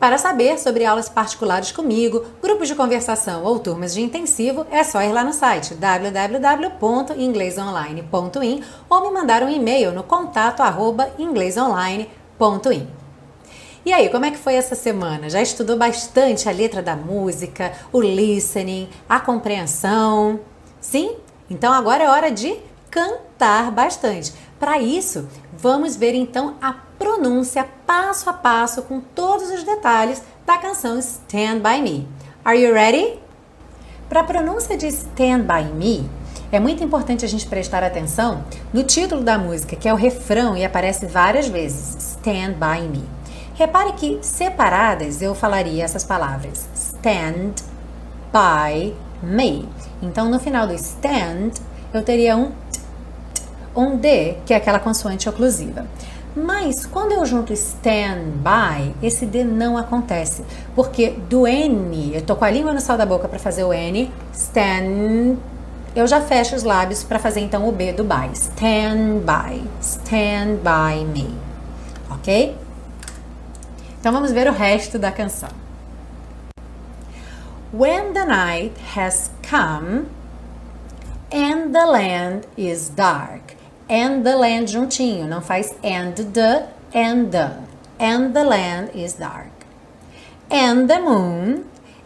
Para saber sobre aulas particulares comigo, grupos de conversação ou turmas de intensivo, é só ir lá no site www.inglesonline.in ou me mandar um e-mail no contato. E aí, como é que foi essa semana? Já estudou bastante a letra da música, o listening, a compreensão? Sim? Então agora é hora de cantar bastante. Para isso, vamos ver então a pronúncia passo a passo com todos os detalhes da canção Stand By Me. Are you ready? Para a pronúncia de Stand By Me, é muito importante a gente prestar atenção no título da música, que é o refrão e aparece várias vezes: Stand By Me. Repare que separadas eu falaria essas palavras stand by me. Então no final do stand eu teria um t, t, um D, que é aquela consoante oclusiva. Mas quando eu junto stand by, esse D não acontece, porque do N, eu tô com a língua no sal da boca para fazer o N, stand, eu já fecho os lábios para fazer então o B do by. Stand by, stand by me. OK? Então vamos ver o resto da canção. When the night has come and the land is dark. And the land juntinho, não faz and the, and the. And the land is dark. And the moon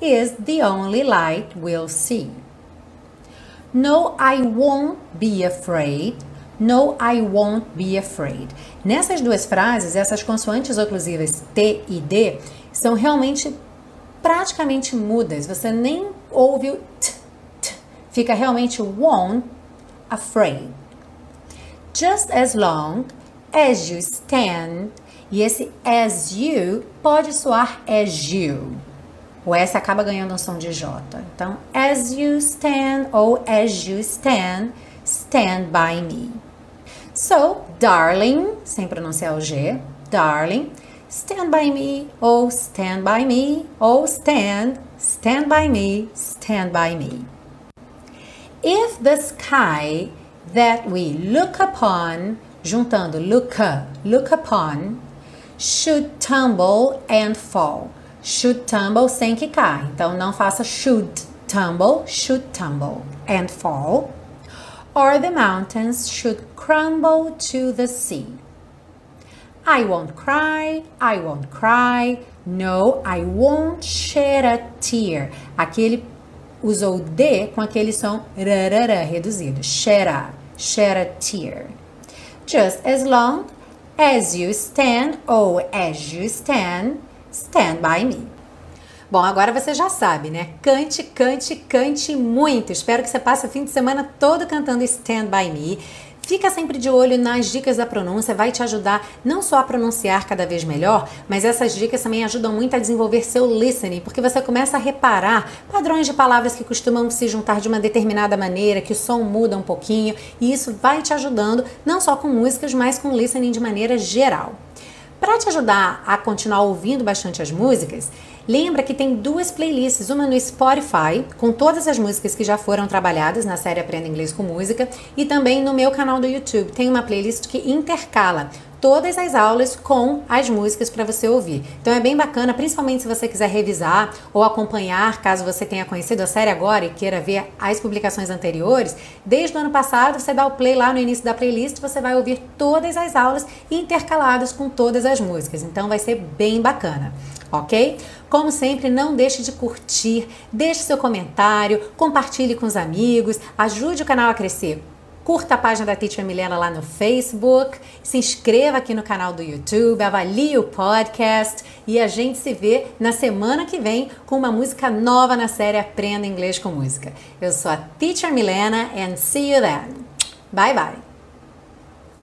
is the only light we'll see. No, I won't be afraid No, I won't be afraid. Nessas duas frases, essas consoantes oclusivas T e D são realmente praticamente mudas. Você nem ouve o t, t. Fica realmente won't, afraid. Just as long as you stand. E esse as you pode soar as you. O S acaba ganhando um som de J. Então, as you stand ou as you stand, stand by me. So, darling, sem pronunciar o G, darling, stand by me, oh, stand by me, oh, stand, stand by me, stand by me. If the sky that we look upon, juntando look, look upon, should tumble and fall. Should tumble sem quicar. Então não faça should tumble, should tumble and fall or the mountains should crumble to the sea. I won't cry, I won't cry, no, I won't shed a tear. Aqui ele usou D com aquele som rarara reduzido. Shed a, shed a tear. Just as long as you stand or as you stand, stand by me. Bom, agora você já sabe, né? Cante, cante, cante muito. Espero que você passe o fim de semana todo cantando Stand By Me. Fica sempre de olho nas dicas da pronúncia, vai te ajudar não só a pronunciar cada vez melhor, mas essas dicas também ajudam muito a desenvolver seu listening, porque você começa a reparar padrões de palavras que costumam se juntar de uma determinada maneira, que o som muda um pouquinho, e isso vai te ajudando não só com músicas, mas com listening de maneira geral. Para te ajudar a continuar ouvindo bastante as músicas, lembra que tem duas playlists, uma no Spotify, com todas as músicas que já foram trabalhadas na série Aprenda Inglês com Música, e também no meu canal do YouTube. Tem uma playlist que intercala todas as aulas com as músicas para você ouvir. Então é bem bacana, principalmente se você quiser revisar ou acompanhar, caso você tenha conhecido a série agora e queira ver as publicações anteriores. Desde o ano passado, você dá o play lá no início da playlist, você vai ouvir todas as aulas intercaladas com todas as músicas. Então vai ser bem bacana ok? Como sempre, não deixe de curtir, deixe seu comentário, compartilhe com os amigos, ajude o canal a crescer curta a página da Teacher Milena lá no Facebook, se inscreva aqui no canal do YouTube, avalie o podcast e a gente se vê na semana que vem com uma música nova na série Aprenda Inglês com Música. Eu sou a Teacher Milena and see you then. Bye bye.